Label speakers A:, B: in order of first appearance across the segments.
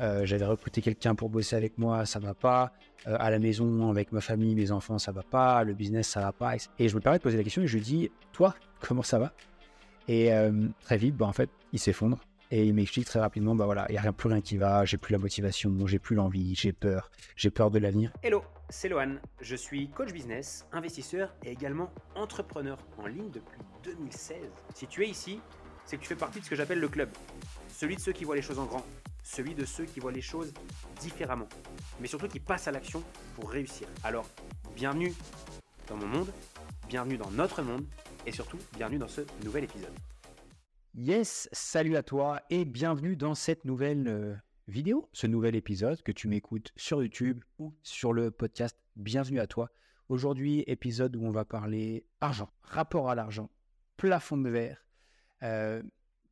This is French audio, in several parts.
A: Euh, j'avais recruté quelqu'un pour bosser avec moi, ça va pas. Euh, à la maison, avec ma famille, mes enfants, ça va pas. Le business, ça va pas. Et je me permets de poser la question et je lui dis, toi, comment ça va? Et euh, très vite, bah, en fait, il s'effondre. Et il m'explique très rapidement, bah voilà, il n'y a rien, plus rien qui va, j'ai plus la motivation, j'ai plus l'envie, j'ai peur, j'ai peur de l'avenir.
B: Hello, c'est Lohan, je suis coach business, investisseur et également entrepreneur en ligne depuis 2016. Si tu es ici, c'est que tu fais partie de ce que j'appelle le club. Celui de ceux qui voient les choses en grand, celui de ceux qui voient les choses différemment, mais surtout qui passent à l'action pour réussir. Alors, bienvenue dans mon monde, bienvenue dans notre monde et surtout bienvenue dans ce nouvel épisode.
A: Yes, salut à toi et bienvenue dans cette nouvelle euh, vidéo, ce nouvel épisode que tu m'écoutes sur YouTube ou sur le podcast. Bienvenue à toi. Aujourd'hui, épisode où on va parler argent, rapport à l'argent, plafond de verre, euh,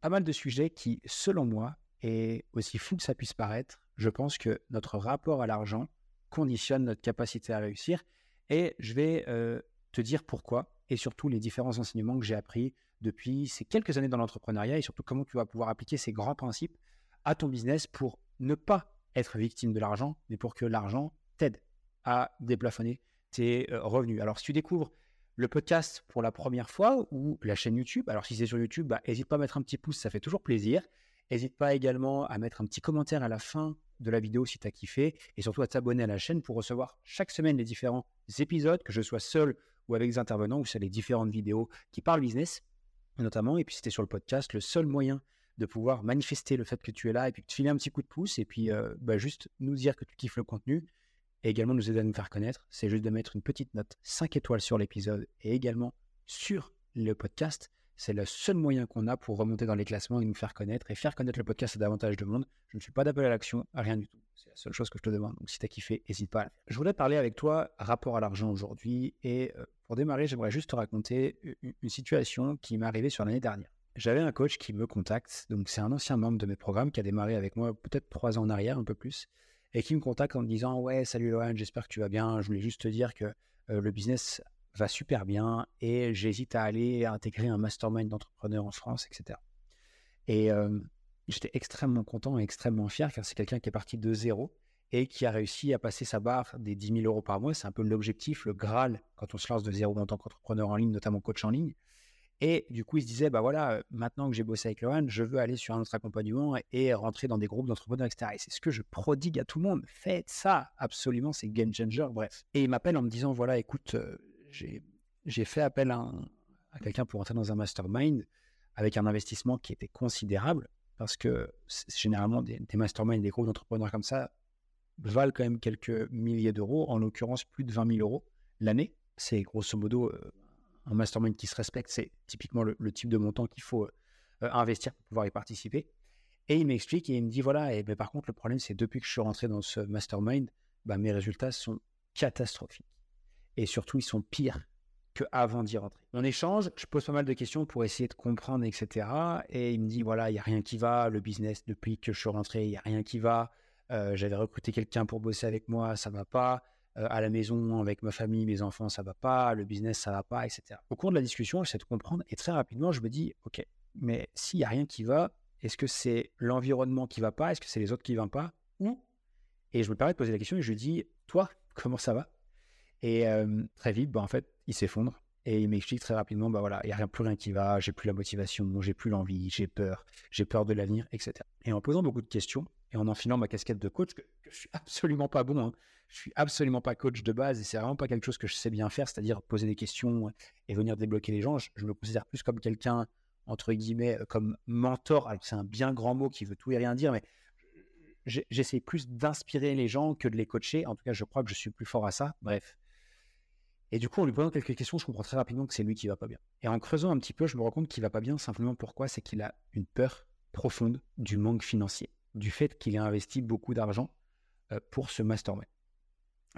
A: pas mal de sujets qui, selon moi, et aussi fou que ça puisse paraître, je pense que notre rapport à l'argent conditionne notre capacité à réussir. Et je vais euh, te dire pourquoi et surtout les différents enseignements que j'ai appris depuis ces quelques années dans l'entrepreneuriat et surtout comment tu vas pouvoir appliquer ces grands principes à ton business pour ne pas être victime de l'argent, mais pour que l'argent t'aide à déplafonner tes euh, revenus. Alors si tu découvres le podcast pour la première fois ou la chaîne YouTube, alors si c'est sur YouTube, bah, n'hésite pas à mettre un petit pouce, ça fait toujours plaisir. N'hésite pas également à mettre un petit commentaire à la fin de la vidéo si tu as kiffé et surtout à t'abonner à la chaîne pour recevoir chaque semaine les différents épisodes, que je sois seul ou avec des intervenants ou sur les différentes vidéos qui parlent business notamment. Et puis c'était sur le podcast, le seul moyen de pouvoir manifester le fait que tu es là et puis te filer un petit coup de pouce et puis euh, bah, juste nous dire que tu kiffes le contenu et également nous aider à nous faire connaître. C'est juste de mettre une petite note 5 étoiles sur l'épisode et également sur le podcast c'est le seul moyen qu'on a pour remonter dans les classements et nous faire connaître et faire connaître le podcast à davantage de monde. Je ne suis pas d'appel à l'action, rien du tout. C'est la seule chose que je te demande. Donc si tu kiffé, n'hésite pas Je voulais parler avec toi rapport à l'argent aujourd'hui et euh, pour démarrer, j'aimerais juste te raconter une, situation qui m'est arrivée sur l'année dernière. J'avais un coach qui me contacte, donc c'est un ancien membre de mes programmes qui a démarré avec moi peut-être trois ans en arrière, un peu plus, et qui me contacte en me disant Ouais, salut Lohan, j'espère que tu vas bien. Je voulais juste te dire que euh, le business va super bien et j'hésite à aller intégrer un mastermind d'entrepreneurs en France, etc. Et j'étais extrêmement content et extrêmement fier car c'est quelqu'un qui est parti de zéro et qui a réussi à passer sa barre des 10 000 euros par mois. C'est un peu l'objectif, le Graal quand on se lance de zéro en tant qu'entrepreneur en ligne, notamment coach en ligne. Et du coup, il se disait, bah voilà, maintenant que j'ai bossé avec Lohan, je veux aller sur un autre accompagnement et rentrer dans des groupes d'entrepreneurs, etc. Et c'est ce que je prodigue à tout le monde. Faites ça, absolument, c'est game changer, bref. Et il m'appelle en me disant, voilà, écoute, euh, j'ai fait appel à, quelqu'un pour entrer dans un mastermind avec un investissement qui était considérable parce que généralement des, masterminds, des groupes d'entrepreneurs comme ça valent quand même quelques milliers d'euros, en l'occurrence plus de 20 000 euros l'année. C'est grosso modo euh, un mastermind qui se respecte, c'est typiquement le, type de montant qu'il faut euh, investir pour pouvoir y participer. Et il m'explique et il me dit voilà, et ben, par contre le problème c'est depuis que je suis rentré dans ce mastermind, bah, mes résultats sont catastrophiques et surtout ils sont pires qu'avant d'y rentrer. On échange, je pose pas mal de questions pour essayer de comprendre, etc. Et il me dit, voilà, il n'y a rien qui va, le business, depuis que je suis rentré, il n'y a rien qui va. Euh, j'avais recruté quelqu'un pour bosser avec moi, ça va pas. Euh, à la maison, avec ma famille, mes enfants, ça va pas. Le business, ça va pas, etc. Au cours de la discussion, j'essaie de comprendre et très rapidement, je me dis, OK, mais s'il n'y a rien qui va, est-ce que c'est l'environnement qui va pas? Est-ce que c'est les autres qui ne vont pas? Ou Et je me permets de poser la question et je lui dis, toi, comment ça va? Et très vite, bah, en fait, il s'effondre. Et il m'explique très rapidement, bah voilà, il n'y a plus rien qui va, j'ai plus la motivation, j'ai plus l'envie, j'ai peur, j'ai peur de l'avenir, etc. Et en posant beaucoup de questions et en enfilant ma casquette de coach, que, je suis absolument pas bon, hein, je suis absolument pas coach de base et c'est vraiment pas quelque chose que je sais bien faire, c'est-à-dire poser des questions et venir débloquer les gens. Je, je me considère plus comme quelqu'un, entre guillemets, comme mentor. Alors c'est un bien grand mot qui veut tout et rien dire, mais j'essaie plus d'inspirer les gens que de les coacher. En tout cas, je crois que je suis plus fort à ça. Bref. Et du coup, en lui posant quelques questions, je comprends très rapidement que c'est lui qui va pas bien. Et en creusant un petit peu, je me rends compte qu'il va pas bien simplement pourquoi? C'est qu'il a une peur profonde du manque financier, du fait qu'il a investi beaucoup d'argent euh, pour ce mastermind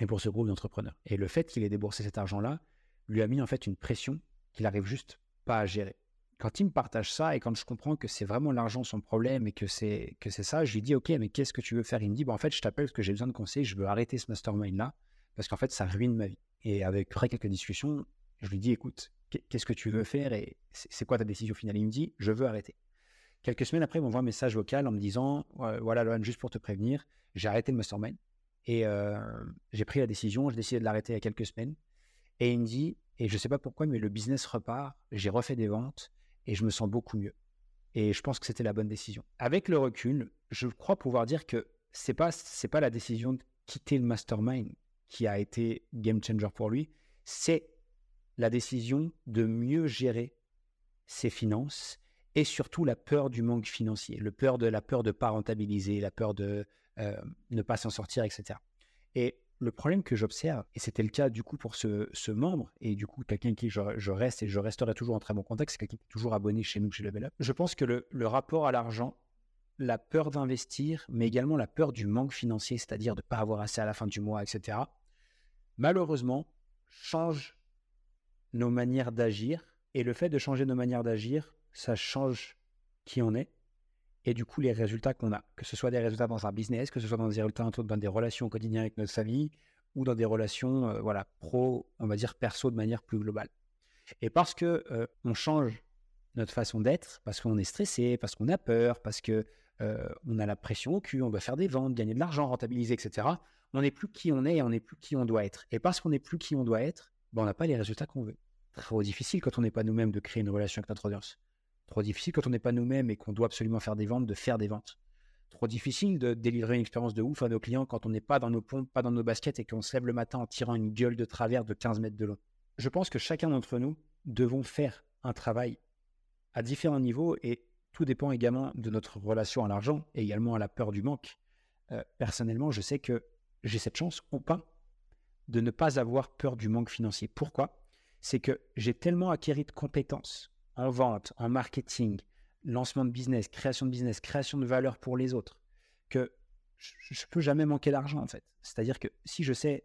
A: et pour ce groupe d'entrepreneurs. Et le fait qu'il ait déboursé cet argent-là lui a mis en fait une pression qu'il arrive juste pas à gérer. Quand il me partage ça et quand je comprends que c'est vraiment l'argent son problème et que c'est que c'est ça, je lui dis ok mais qu'est-ce que tu veux faire? Il me dit bon en fait je t'appelle parce que j'ai besoin de conseils, je veux arrêter ce mastermind là parce qu'en fait ça ruine ma vie. Et avec après quelques discussions, je lui dis écoute, qu'est-ce que tu veux faire et c'est quoi ta décision finale? Il me dit je veux arrêter. Quelques semaines après, il m'envoie un message vocal en me disant Voilà, Lohan, juste pour te prévenir, j'ai arrêté le mastermind et euh, j'ai pris la décision, j'ai décidé de l'arrêter il y a quelques semaines. Et il me dit Et je ne sais pas pourquoi, mais le business repart, j'ai refait des ventes et je me sens beaucoup mieux. Et je pense que c'était la bonne décision. Avec le recul, je crois pouvoir dire que ce n'est pas, pas la décision de quitter le mastermind qui a été game changer pour lui, c'est la décision de mieux gérer ses finances et surtout la peur du manque financier, le peur de la peur de pas rentabiliser, la peur de euh, ne pas s'en sortir, etc. Et le problème que j'observe, et c'était le cas du coup pour ce, membre, et du coup quelqu'un qui je, reste et je resterai toujours en très bon contact, c'est quelqu'un qui est toujours abonné chez nous, chez Level Up. Je pense que le, rapport à l'argent, la peur d'investir, mais également la peur du manque financier, c'est-à-dire de ne pas avoir assez à la fin du mois, etc., malheureusement, change nos manières d'agir. Et le fait de changer nos manières d'agir, ça change qui on est et du coup les résultats qu'on a, que ce soit des résultats dans un business, que ce soit dans des résultats dans des relations quotidiennes avec notre famille ou dans des relations euh, voilà pro, on va dire perso de manière plus globale. Et parce que euh, on change notre façon d'être, parce qu'on est stressé, parce qu'on a peur, parce que euh, on a la pression au cul, on doit faire des ventes, gagner de l'argent, rentabiliser, etc. On n'est plus qui on est et on n'est plus qui on doit être. Et parce qu'on n'est plus qui on doit être, ben, on n'a pas les résultats qu'on veut. Trop difficile quand on n'est pas nous-mêmes de créer une relation avec notre audience. Trop difficile quand on n'est pas nous-mêmes et qu'on doit absolument faire des ventes, de faire des ventes. Trop difficile de délivrer une expérience de ouf à nos clients quand on n'est pas dans nos pompes, pas dans nos baskets et qu'on se lève le matin en tirant une gueule de travers de 15 mètres de long. Je pense que chacun d'entre nous devons faire un travail à différents niveaux et tout dépend également de notre relation à l'argent et également à la peur du manque. Euh, personnellement, je sais que j'ai cette chance ou pas de ne pas avoir peur du manque financier. Pourquoi? C'est que j'ai tellement acquéri de compétences en vente, en marketing, lancement de business, création de business, création de valeur pour les autres, que je ne peux jamais manquer d'argent en fait. C'est-à-dire que si je sais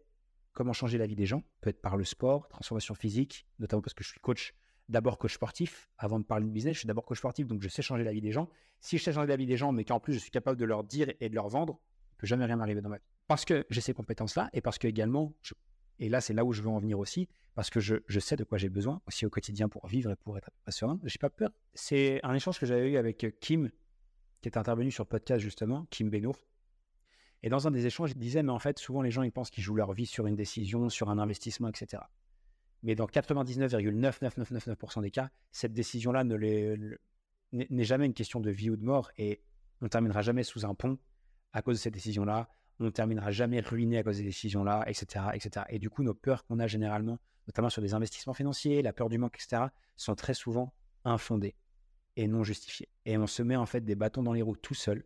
A: comment changer la vie des gens, peut être par le sport, transformation physique, notamment parce que je suis coach, d'abord coach sportif, avant de parler de business, je suis d'abord coach sportif, donc je sais changer la vie des gens. Si je sais changer la vie des gens, mais qu'en plus je suis capable de leur dire et de leur vendre, il ne peut jamais rien m'arriver dans ma vie. Parce que j'ai ces compétences-là et parce que également, et là c'est là où je veux en venir aussi, parce que je, sais de quoi j'ai besoin aussi au quotidien pour vivre et pour être serein. J'ai pas peur. C'est un échange que j'avais eu avec euh, Kim, qui est intervenu sur le podcast justement, Kim Benour. Et dans un des échanges, il disait, mais en fait, souvent les gens, ils pensent qu'ils jouent leur vie sur une décision, sur un investissement, etc. Mais dans 99,99999% des cas, cette décision-là n'est jamais une question de vie ou de mort et on ne terminera jamais sous un pont à cause de cette décision-là. On ne terminera jamais ruiné à cause de ces décisions-là, etc., etc. Et du coup, nos peurs qu'on a généralement notamment sur des investissements financiers, la peur du manque, etc., sont très souvent infondées et non justifiées. Et on se met en fait des bâtons dans les roues tout seul,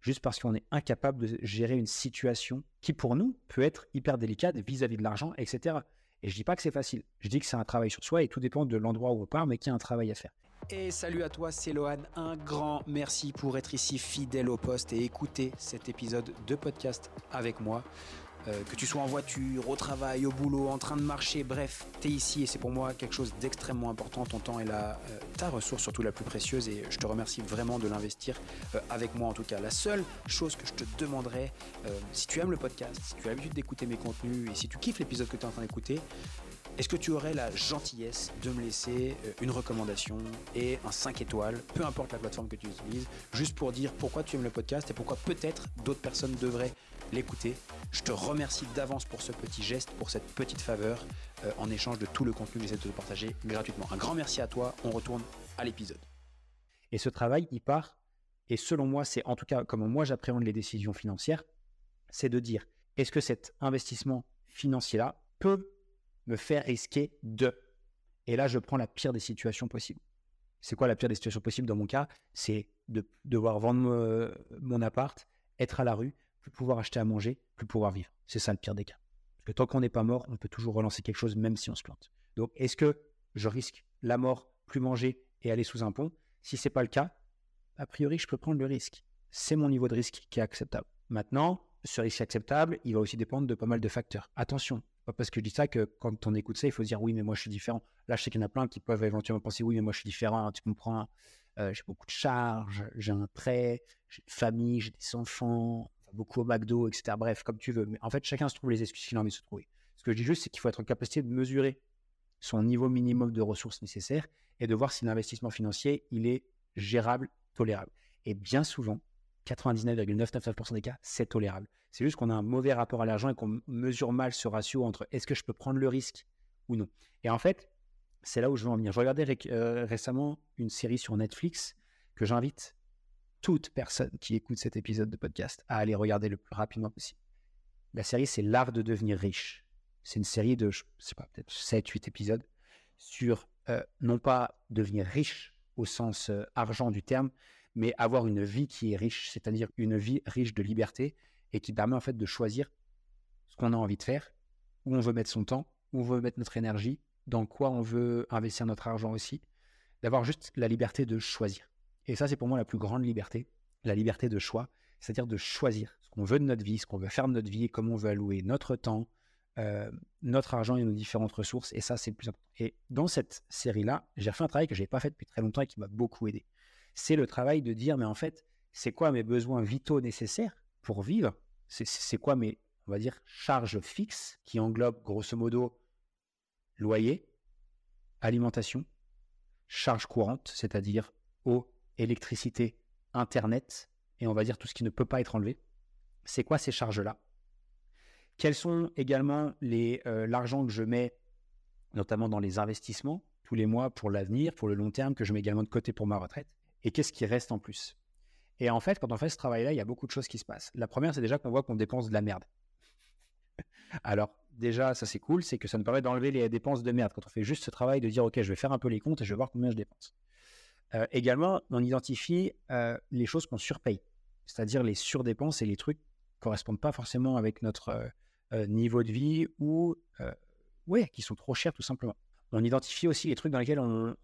A: juste parce qu'on est incapable de gérer une situation qui pour nous peut être hyper délicate vis-à-vis de l'argent, etc. Et je dis pas que c'est facile, je dis que c'est un travail sur soi et tout dépend de l'endroit où on part, mais qu'il y a un travail à faire.
B: Et salut à toi, c'est Lohan. Un grand merci pour être ici fidèle au poste et écouter cet épisode de podcast avec moi. Euh, que tu sois en voiture, au travail, au boulot, en train de marcher, bref, tu ici et c'est pour moi quelque chose d'extrêmement important. Ton temps est la, euh, ta ressource surtout la plus précieuse et je te remercie vraiment de l'investir euh, avec moi en tout cas. La seule chose que je te demanderais, si tu aimes le podcast, si tu as l'habitude d'écouter mes contenus et si tu kiffes l'épisode que tu es en train d'écouter, est-ce que tu aurais la gentillesse de me laisser une recommandation et un 5 étoiles, peu importe la plateforme que tu utilises, juste pour dire pourquoi tu aimes le podcast et pourquoi peut-être d'autres personnes devraient l'écouter. Je te remercie d'avance pour ce petit geste, pour cette petite faveur, euh, en échange de tout le contenu que j'essaie de te partager gratuitement. Un grand merci à toi, on retourne à l'épisode.
A: Et ce travail, il part, et selon moi, c'est en tout cas comment moi j'appréhende les décisions financières, c'est de dire, est-ce que cet investissement financier-là peut me faire risquer de... Et là, je prends la pire des situations possibles. C'est quoi la pire des situations possibles dans mon cas? C'est de devoir vendre mon appart, être à la rue, plus pouvoir acheter à manger, plus pouvoir vivre. C'est ça le pire des cas. Parce que tant qu'on n'est pas mort, on peut toujours relancer quelque chose même si on se plante. Donc est-ce que je risque la mort, plus manger et aller sous un pont? Si c'est pas le cas, a priori je peux prendre le risque. C'est mon niveau de risque qui est acceptable. Maintenant, ce risque acceptable, il va aussi dépendre de pas mal de facteurs. Attention, pas parce que je dis ça que quand on écoute ça, il faut dire oui, mais moi je suis différent. Là, je sais qu'il y en a plein qui peuvent éventuellement penser oui, mais moi je suis différent, tu comprends. Euh, j'ai beaucoup de charges, j'ai un prêt, j'ai une famille, j'ai des enfants, beaucoup au McDo, etc. Bref, comme tu veux. Mais en fait, chacun se trouve les excuses qu'il a envie de se trouver. Ce que je dis juste, c'est qu'il faut être en capacité de mesurer son niveau minimum de ressources nécessaires et de voir si l'investissement financier, il est gérable tolérable. Et bien souvent, 99,999% des cas, c'est tolérable. C'est juste qu'on a un mauvais rapport à l'argent et qu'on mesure mal ce ratio entre est-ce que je peux prendre le risque ou non. Et en fait, c'est là où je veux en venir. Je regardais euh, récemment une série sur Netflix que j'invite toute personne qui écoute cet épisode de podcast à aller regarder le plus rapidement possible. La série, c'est L'art de devenir riche. C'est une série de, je sais pas, peut-être 7-8 épisodes sur euh, non pas devenir riche au sens euh, argent du terme, mais avoir une vie qui est riche, c'est-à-dire une vie riche de liberté et qui permet en fait de choisir ce qu'on a envie de faire, où on veut mettre son temps, où on veut mettre notre énergie, dans quoi on veut investir notre argent aussi, d'avoir juste la liberté de choisir. Et ça, c'est pour moi la plus grande liberté, la liberté de choix, c'est-à-dire de choisir ce qu'on veut de notre vie, ce qu'on veut faire de notre vie, comment on veut allouer notre temps, euh, notre argent et nos différentes ressources. Et ça, c'est le plus important. Et dans cette série-là, j'ai refait un travail que je n'avais pas fait depuis très longtemps et qui m'a beaucoup aidé c'est le travail de dire, mais en fait, c'est quoi mes besoins vitaux nécessaires pour vivre? C'est quoi mes, on va dire, charges fixes qui englobent grosso modo loyer, alimentation, charges courantes, c'est-à-dire eau, électricité, internet, et on va dire tout ce qui ne peut pas être enlevé. C'est quoi ces charges-là? Quels sont également euh, l'argent que je mets, notamment dans les investissements, tous les mois pour l'avenir, pour le long terme, que je mets également de côté pour ma retraite et qu'est-ce qui reste en plus? Et en fait, quand on fait ce travail-là, il y a beaucoup de choses qui se passent. La première, c'est déjà qu'on voit qu'on dépense de la merde. Alors, déjà, ça c'est cool, c'est que ça nous permet d'enlever les dépenses de merde. Quand on fait juste ce travail de dire, OK, je vais faire un peu les comptes et je vais voir combien je dépense. Euh, également, on identifie euh, les choses qu'on surpaye, c'est-à-dire les surdépenses et les trucs qui ne correspondent pas forcément avec notre euh, niveau de vie ou ouais, qui sont trop chers tout simplement on identifie aussi les trucs dans lesquels on,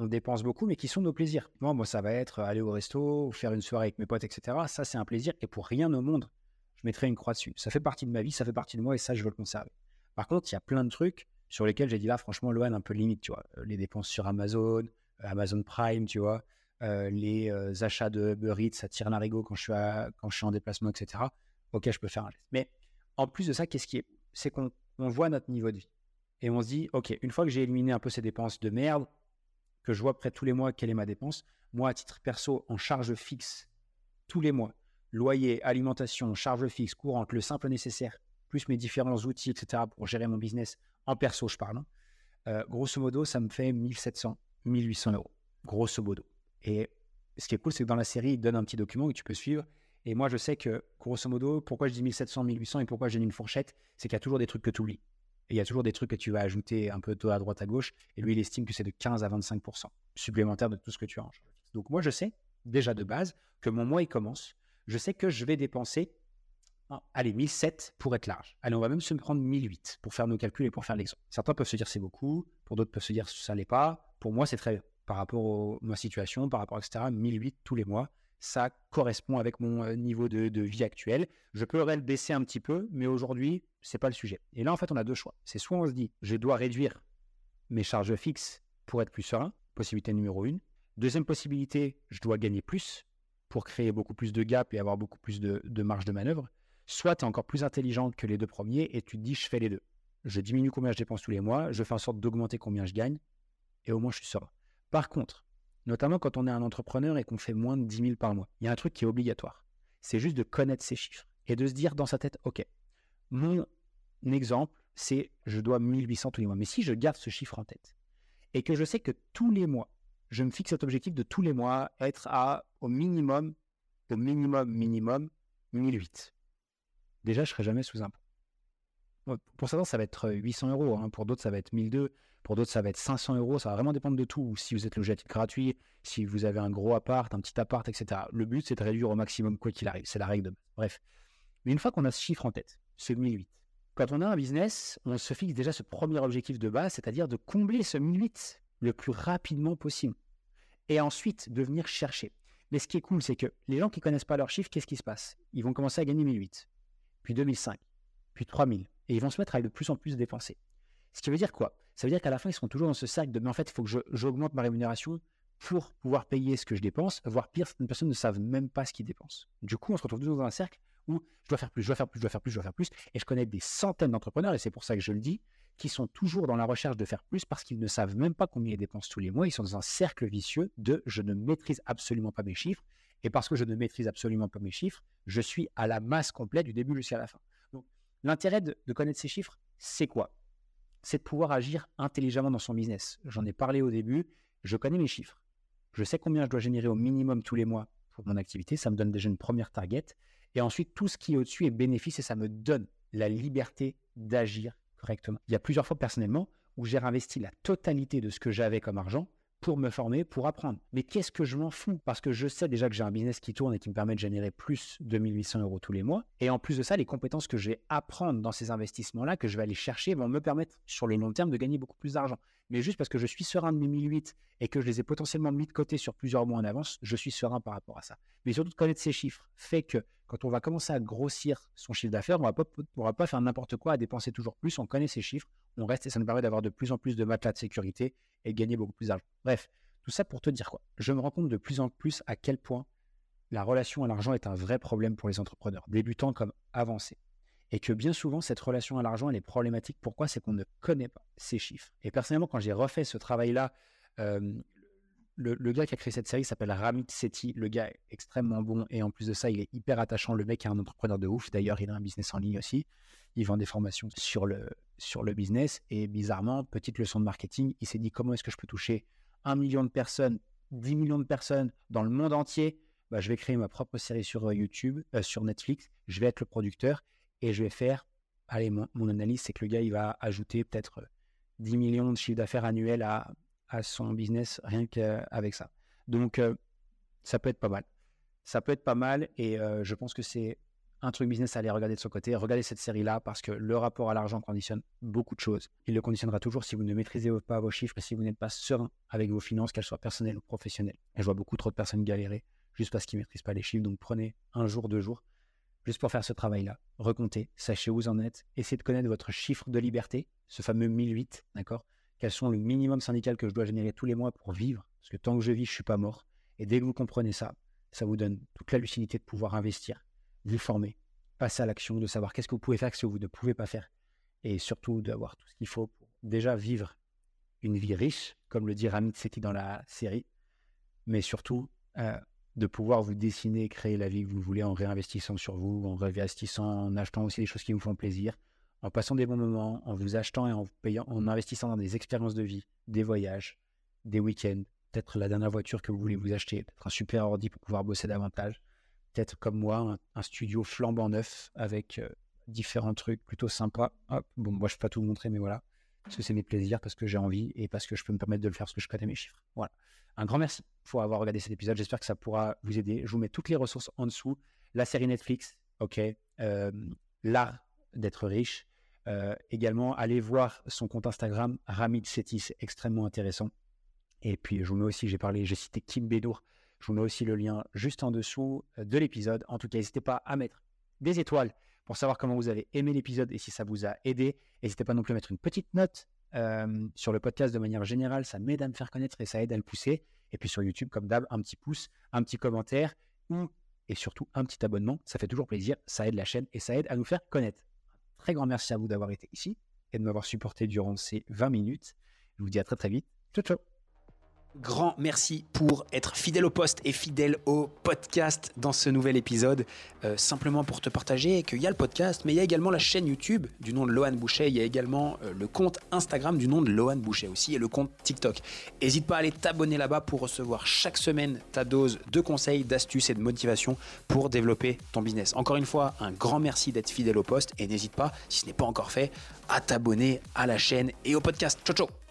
A: dépense beaucoup, mais qui sont nos plaisirs. Moi, ça va être aller au resto, faire une soirée avec mes potes, etc. Ça, c'est un plaisir. Et pour rien au monde, je mettrai une croix dessus. Ça fait partie de ma vie, ça fait partie de moi, et ça, je veux le conserver. Par contre, il y a plein de trucs sur lesquels j'ai dit là, franchement, Loan, un peu limite, tu vois. Les dépenses sur Amazon, Amazon Prime, tu vois. Euh, les achats de Uber à tire larigot quand je suis quand je suis en déplacement, etc. Ok, je peux faire un geste. Mais en plus de ça, qu'est-ce qui est, c'est qu'on voit notre niveau de vie et on se dit, OK, une fois que j'ai éliminé un peu ces dépenses de merde, que je vois près tous les mois quelle est ma dépense, moi, à titre perso, en charge fixe, tous les mois, loyer, alimentation, charge fixe, courante, le simple nécessaire, plus mes différents outils, etc., pour gérer mon business, en perso, je parle, hein, euh, grosso modo, ça me fait 1700, 1800 euros, grosso modo. Et ce qui est cool, c'est que dans la série, il donne un petit document que tu peux suivre. Et moi, je sais que, grosso modo, pourquoi je dis 1700, 1800 et pourquoi j'ai une fourchette, c'est qu'il y a toujours des trucs que tu oublies. Et il y a toujours des trucs que tu vas ajouter un peu toi à droite à gauche. Et lui, il estime que c'est de 15 à 25% supplémentaire de tout ce que tu as. Donc moi, je sais déjà de base que mon mois, il commence. Je sais que je vais dépenser, allez, 1007 pour être large. Allez, on va même se prendre 1008 pour faire nos calculs et pour faire l'exemple. Certains peuvent se dire c'est beaucoup, pour d'autres peuvent se dire ça l'est pas. Pour moi, c'est très bien. Par rapport à ma situation, par rapport, etc., 1008 tous les mois ça correspond avec mon euh, niveau de, vie actuel. Je peux le baisser un petit peu, mais aujourd'hui, c'est pas le sujet. Et là, en fait, on a deux choix. C'est soit on se dit, je dois réduire mes charges fixes pour être plus serein, possibilité numéro une. Deuxième possibilité, je dois gagner plus pour créer beaucoup plus de gap et avoir beaucoup plus de, de marge de manœuvre. Soit tu es encore plus intelligent que les deux premiers et tu te dis, je fais les deux. Je diminue combien je dépense tous les mois, je fais en sorte d'augmenter combien je gagne, et au moins je suis serein. Par contre, notamment quand on est un entrepreneur et qu'on fait moins de 10 000 par mois. Il y a un truc qui est obligatoire. C'est juste de connaître ces chiffres et de se dire dans sa tête, OK, mon exemple, c'est je dois 1800 tous les mois. Mais si je garde ce chiffre en tête et que je sais que tous les mois, je me fixe cet objectif de tous les mois être à au minimum, au minimum, minimum, 1008. Déjà, je ne serai jamais sous impôt. Pour certains, ça va être 800 euros. Hein. Pour d'autres, ça va être 1002. Pour d'autres, ça va être 500 euros. Ça va vraiment dépendre de tout. Si vous êtes logé à titre gratuit, si vous avez un gros appart, un petit appart, etc. Le but, c'est de réduire au maximum quoi qu'il arrive. C'est la règle de base. Bref. Mais une fois qu'on a ce chiffre en tête, c'est 1008. Quand on a un business, on se fixe déjà ce premier objectif de base, c'est-à-dire de combler ce 1008 le plus rapidement possible. Et ensuite, de venir chercher. Mais ce qui est cool, c'est que les gens qui connaissent pas leurs chiffres, qu'est-ce qui se passe? Ils vont commencer à gagner 1008, puis 2005, puis 3000. Et ils vont se mettre à de plus en plus dépenser. Ce qui veut dire quoi? Ça veut dire qu'à la fin, ils seront toujours dans ce sac de mais en fait, il faut que j'augmente ma rémunération pour pouvoir payer ce que je dépense, voire pire, certaines personnes ne savent même pas ce qu'ils dépensent. Du coup, on se retrouve toujours dans un cercle ou je dois faire plus, je dois faire plus, je dois faire plus, je dois faire plus. Et je connais des centaines d'entrepreneurs, et c'est pour ça que je le dis, qui sont toujours dans la recherche de faire plus parce qu'ils ne savent même pas combien ils dépensent tous les mois. Ils sont dans un cercle vicieux de je ne maîtrise absolument pas mes chiffres. Et parce que je ne maîtrise absolument pas mes chiffres, je suis à la masse complète du début jusqu'à la fin. L'intérêt de, de connaître ces chiffres, c'est quoi? C'est de pouvoir agir intelligemment dans son business. J'en ai parlé au début. Je connais mes chiffres. Je sais combien je dois générer au minimum tous les mois pour mon activité. Ça me donne déjà une première target. Et ensuite, tout ce qui est au-dessus est bénéfice et ça me donne la liberté d'agir correctement. Il y a plusieurs fois personnellement où j'ai réinvesti la totalité de ce que j'avais comme argent pour me former, pour apprendre. Mais qu'est-ce que je m'en fous? Parce que je sais déjà que j'ai un business qui tourne et qui me permet de générer plus de 1800 euros tous les mois. Et en plus de ça, les compétences que je vais apprendre dans ces investissements-là, que je vais aller chercher, vont me permettre sur le long terme de gagner beaucoup plus d'argent. Mais juste parce que je suis serein de mes 1008 et que je les ai potentiellement mis de côté sur plusieurs mois en avance, je suis serein par rapport à ça. Mais surtout de connaître ces chiffres fait que quand on va commencer à grossir son chiffre d'affaires, on ne va pas faire n'importe quoi, à dépenser toujours plus. On connaît ces chiffres, on reste et ça nous permet d'avoir de plus en plus de matelas de sécurité et de gagner beaucoup plus d'argent. Bref, tout ça pour te dire quoi? Je me rends compte de plus en plus à quel point la relation à l'argent est un vrai problème pour les entrepreneurs, débutants comme avancés et que bien souvent, cette relation à l'argent, elle est problématique. Pourquoi? C'est qu'on ne connaît pas ces chiffres. Et personnellement, quand j'ai refait ce travail-là, le, gars qui a créé cette série s'appelle Ramit Sethi. Le gars est extrêmement bon et en plus de ça, il est hyper attachant. Le mec est un entrepreneur de ouf. D'ailleurs, il a un business en ligne aussi. Il vend des formations sur le, sur le business. Et bizarrement, petite leçon de marketing, il s'est dit comment est-ce que je peux toucher un million de personnes, 10 millions de personnes dans le monde entier? Bah, Je vais créer ma propre série sur YouTube, euh, sur Netflix. Je vais être le producteur et je vais faire, allez, mon, analyse, c'est que le gars, il va ajouter peut-être 10 millions de chiffre d'affaires annuel à, à, son business rien qu'avec ça. Donc, euh, ça peut être pas mal. Ça peut être pas mal et euh, je pense que c'est un truc business à aller regarder de son côté. Regardez cette série-là parce que le rapport à l'argent conditionne beaucoup de choses. Il le conditionnera toujours si vous ne maîtrisez pas vos chiffres et si vous n'êtes pas serein avec vos finances, qu'elles soient personnelles ou professionnelles. Et je vois beaucoup trop de personnes galérer juste parce qu'ils ne maîtrisent pas les chiffres. Donc prenez un jour, deux jours juste pour faire ce travail-là. Recomptez, sachez où vous en êtes, essayez de connaître votre chiffre de liberté, ce fameux 1008, d'accord? Quels sont le minimum syndical que je dois générer tous les mois pour vivre? Parce que tant que je vis, je ne suis pas mort. Et dès que vous comprenez ça, ça vous donne toute la lucidité de pouvoir investir, vous former, passer à l'action, de savoir qu'est-ce que vous pouvez faire, ce que vous ne pouvez pas faire. Et surtout d'avoir tout ce qu'il faut pour déjà vivre une vie riche, comme le dit Ramit Sethi dans la série, mais surtout euh, de pouvoir vous dessiner, créer la vie que vous voulez en réinvestissant sur vous, en réinvestissant, en achetant aussi des choses qui vous font plaisir, en passant des bons moments, en vous achetant et en payant, en investissant dans des expériences de vie, des voyages, des week-ends, peut-être la dernière voiture que vous voulez vous acheter, peut-être un super ordi pour pouvoir bosser davantage, peut-être comme moi, un, studio flambant neuf avec euh, différents trucs plutôt sympas. bon, moi je ne peux pas tout vous montrer, mais voilà, parce que c'est mes plaisirs, parce que j'ai envie et parce que je peux me permettre de le faire parce que je connais mes chiffres. Voilà. Un grand merci pour avoir regardé cet épisode. J'espère que ça pourra vous aider. Je vous mets toutes les ressources en dessous. La série Netflix, ok. Euh, l'art d'être riche. Euh, également, allez voir son compte Instagram, Ramid Sethi, c'est extrêmement intéressant. Et puis, je vous mets aussi, j'ai parlé, j'ai cité Kim Bédour. Je vous mets aussi le lien juste en dessous euh, de l'épisode. En tout cas, n'hésitez pas à mettre des étoiles pour savoir comment vous avez aimé l'épisode et si ça vous a aidé. N'hésitez pas non plus à mettre une petite note sur le podcast de manière générale, ça m'aide à me faire connaître et ça aide à le pousser. Et puis sur YouTube, comme d'hab, un petit pouce, un petit commentaire et surtout un petit abonnement. Ça fait toujours plaisir, ça aide la chaîne et ça aide à nous faire connaître. Très grand merci à vous d'avoir été ici et de m'avoir supporté durant ces 20 minutes. Je vous dis à très très vite. Ciao ciao
B: grand merci pour être fidèle au poste et fidèle au podcast dans ce nouvel épisode. Euh, simplement pour te partager qu'il y a le podcast, mais il y a également la chaîne YouTube du nom de Lohan Boucher. Il y a également euh, le compte Instagram du nom de Lohan Boucher aussi et le compte TikTok. N'hésite pas à aller t'abonner là-bas pour recevoir chaque semaine ta dose de conseils, d'astuces et de motivation pour développer ton business. Encore une fois, un grand merci d'être fidèle au poste et n'hésite pas, si ce n'est pas encore fait, à t'abonner à la chaîne et au podcast. Ciao ciao